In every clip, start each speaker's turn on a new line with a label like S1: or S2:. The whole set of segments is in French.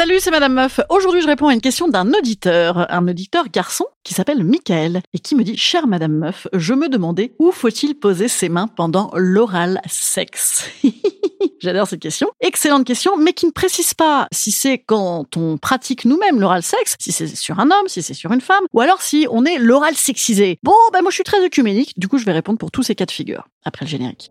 S1: Salut, c'est Madame Meuf. Aujourd'hui, je réponds à une question d'un auditeur, un auditeur garçon qui s'appelle Michael et qui me dit Chère Madame Meuf, je me demandais où faut-il poser ses mains pendant l'oral sexe? J'adore cette question. Excellente question, mais qui ne précise pas si c'est quand on pratique nous-mêmes l'oral sexe, si c'est sur un homme, si c'est sur une femme, ou alors si on est l'oral sexisé. Bon, ben moi je suis très œcuménique, du coup je vais répondre pour tous ces cas de figure, après le générique.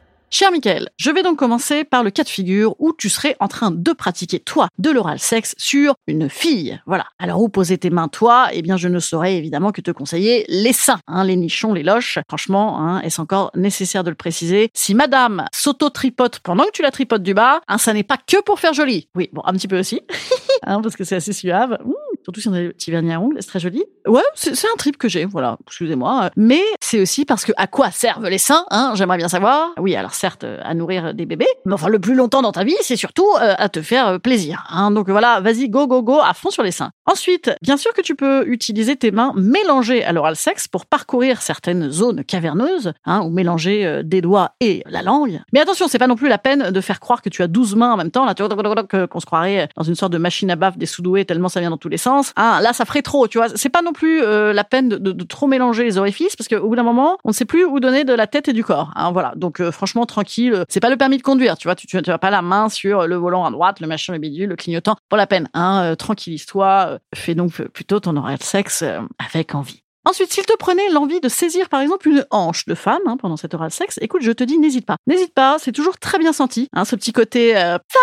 S1: Cher Michael, je vais donc commencer par le cas de figure où tu serais en train de pratiquer, toi, de l'oral sexe sur une fille. Voilà. Alors, où poser tes mains, toi? Eh bien, je ne saurais évidemment que te conseiller les seins, hein, les nichons, les loches. Franchement, hein, est-ce encore nécessaire de le préciser? Si madame s'auto-tripote pendant que tu la tripotes du bas, hein, ça n'est pas que pour faire joli. Oui, bon, un petit peu aussi, hein, parce que c'est assez suave. Surtout si on a des petits vernis à ongles, c'est très joli. Ouais, c'est c'est un trip que j'ai, voilà, excusez-moi. Mais c'est aussi parce que à quoi servent les seins hein, J'aimerais bien savoir. Oui, alors certes, euh, à nourrir des bébés, mais enfin, le plus longtemps dans ta vie, c'est surtout euh, à te faire euh, plaisir. Hein. Donc voilà, vas-y, go, go, go, à fond sur les seins. Ensuite, bien sûr que tu peux utiliser tes mains mélangées à l'oral sexe pour parcourir certaines zones caverneuses, hein, ou mélanger euh, des doigts et la langue. Mais attention, c'est pas non plus la peine de faire croire que tu as 12 mains en même temps, là, qu'on se croirait dans une sorte de machine à baffe des soudoués tellement ça vient dans tous les sens. Hein, là, ça ferait trop, tu vois. C'est pas non plus euh, la peine de trop mélanger les orifices parce qu'au bout d'un moment, on ne sait plus où donner de la tête et du corps. Hein, voilà. Donc, euh, franchement, tranquille. C'est pas le permis de conduire, tu vois. Tu, tu, tu as pas la main sur le volant à droite, le machin, le bidule, le clignotant. Pas la peine. Hein, euh, tranquillise-toi. Fais donc plutôt ton oral sexe euh, avec envie. Ensuite, s'il te prenait l'envie de saisir par exemple une hanche de femme hein, pendant cet oral sexe, écoute, je te dis, n'hésite pas. N'hésite pas, c'est toujours très bien senti. Hein, ce petit côté euh, femme,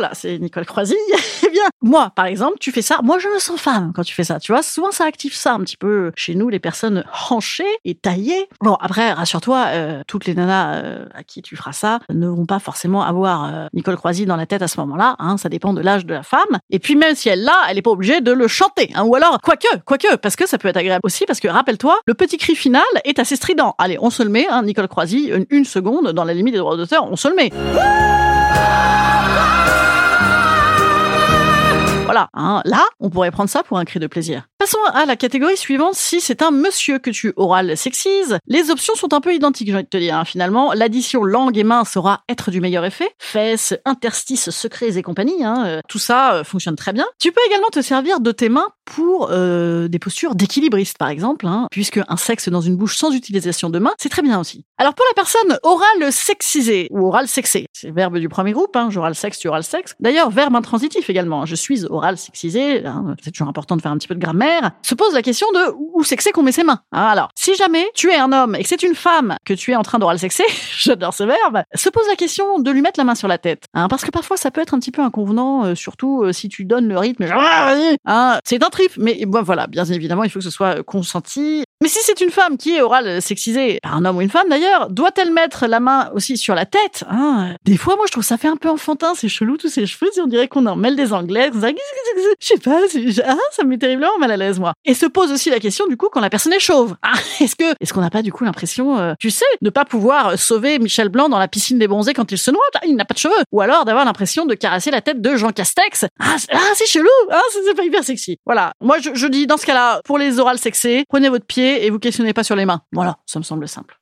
S1: Voilà, c'est Nicole Croisy. eh bien, moi, par exemple, tu fais ça. Moi, je me sens femme quand tu fais ça. Tu vois, souvent ça active ça un petit peu chez nous, les personnes hanchées et taillées. Bon, après, rassure-toi, euh, toutes les nanas euh, à qui tu feras ça ne vont pas forcément avoir euh, Nicole Croisy dans la tête à ce moment-là. Hein, ça dépend de l'âge de la femme. Et puis même si elle l'a, elle n'est pas obligée de le chanter. Hein, ou alors, quoique, quoique, parce que ça peut être agréable aussi, parce que rappelle-toi, le petit cri final est assez strident. Allez, on se le met, hein, Nicole Croisy, une, une seconde, dans la limite des droits d'auteur, on se le met. Hein. là, on pourrait prendre ça pour un cri de plaisir. Passons à la catégorie suivante. Si c'est un monsieur que tu oral sexises, les options sont un peu identiques, j'ai envie de te dire. hein. Finalement, l'addition langue et main saura être du meilleur effet. Fesses, interstices, secrets et compagnie, hein, euh, tout ça euh, fonctionne très bien. Tu peux également te servir de tes mains pour euh, des postures d'équilibriste, par exemple, puisque un sexe dans une bouche sans utilisation de mains, c'est très bien aussi. Alors pour la personne orale sexisée ou oral sexé, c'est le verbe du premier groupe, hein, j'oral sexe, tu oral sexe. D'ailleurs, verbe intransitif également. Je suis oral sexisé, hein, c'est toujours important de faire un petit peu de grammaire. Se pose la question de où c'est que qu'on met ses mains. Hein, alors, si jamais tu es un homme et que c'est une femme que tu es en train d'oral sexer, j'adore ce verbe, se pose la question de lui mettre la main sur la tête. Hein, parce que parfois ça peut être un petit peu inconvenant, euh, surtout euh, si tu donnes le rythme. genre, Ah, Hein, c'est un trip, mais bon, voilà, bien évidemment, il faut que ce soit consenti. Mais si c'est une femme qui est orale sexisée, un homme ou une femme d'ailleurs, doit-elle mettre la main aussi sur la tête hein? Des fois, moi, je trouve ça fait un peu enfantin, c'est chelou tous ces cheveux, on dirait qu'on en mêle des anglais. Je sais pas, ah, ça me met terriblement mal à l'aise, moi. Et se pose aussi la question, du coup, quand la personne est chauve. Ah, est-ce que, est-ce qu'on n'a pas, du coup, l'impression, euh, tu sais, de pas pouvoir sauver Michel Blanc dans la piscine des bronzés quand il se noie? Ah, Il n'a pas de cheveux. Ou alors d'avoir l'impression de caresser la tête de Jean Castex. Ah, c'est, ah, chelou. Ah, c'est, pas hyper sexy. Voilà. Moi, je, je dis, dans ce cas-là, pour les orales sexés, prenez votre pied et vous questionnez pas sur les mains. Voilà. Ça me semble simple.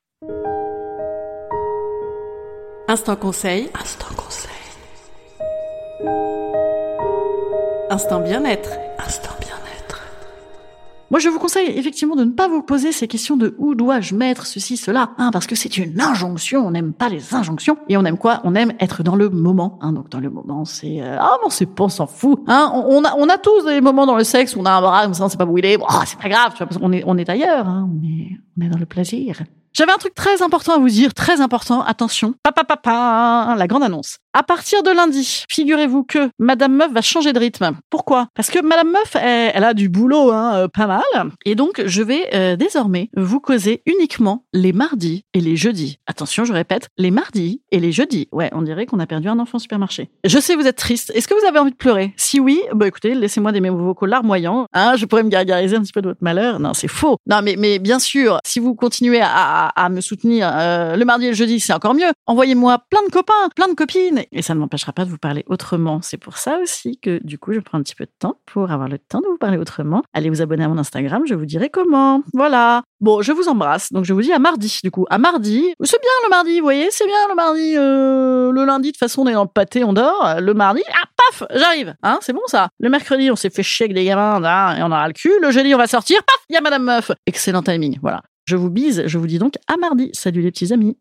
S2: Instant conseil. Instant conseil. Instant bien-être. Instant bien-être.
S1: Moi, je vous conseille effectivement de ne pas vous poser ces questions de où dois-je mettre ceci, cela, hein, parce que c'est une injonction. On n'aime pas les injonctions et on aime quoi? On aime être dans le moment. Hein, donc dans le moment, c'est euh, ah bon, c'est pas, on s'en fout. Hein, on, a on a tous des moments dans le sexe où on a un bras ça, on sait pas où il est. Ah, c'est pas grave, tu vois, parce qu'on est on est ailleurs. Hein, on est on est dans le plaisir. J'avais un truc très important à vous dire, très important. Attention, papa papa, la grande annonce. À partir de lundi, figurez-vous que Madame Meuf va changer de rythme. Pourquoi? Parce que Madame Meuf, elle, a du boulot, hein, euh, pas mal. Et donc, je vais euh, désormais vous causer uniquement les mardis et les jeudis. Attention, je répète, les mardis et les jeudis. Ouais, on dirait qu'on a perdu un enfant au supermarché. Je sais, vous êtes triste. Est-ce que vous avez envie de pleurer? Si oui, bah écoutez, laissez-moi des mots vocaux larmoyants. Hein, je pourrais me gargariser un petit peu de votre malheur. Non, c'est faux. Non, mais, mais bien sûr, si vous continuez à, à me soutenir euh, le mardi et le jeudi, c'est encore mieux. Envoyez-moi plein de copains, plein de copines. Et ça ne m'empêchera pas de vous parler autrement. C'est pour ça aussi que, du coup, je prends un petit peu de temps pour avoir le temps de vous parler autrement. Allez vous abonner à mon Instagram, je vous dirai comment. Voilà. Bon, je vous embrasse. Donc, je vous dis à mardi, du coup. À mardi. C'est bien le mardi, vous voyez, c'est bien le mardi. Euh, le lundi, de toute façon, on est le pâté, on dort. Le mardi, ah, paf, j'arrive. Hein, c'est bon ça. Le mercredi, on s'est fait chier avec des gamins, là, et on aura le cul. Le jeudi, on va sortir, paf, il y a Madame Meuf. Excellent timing, voilà. Je vous bise, je vous dis donc à mardi. Salut les petits amis.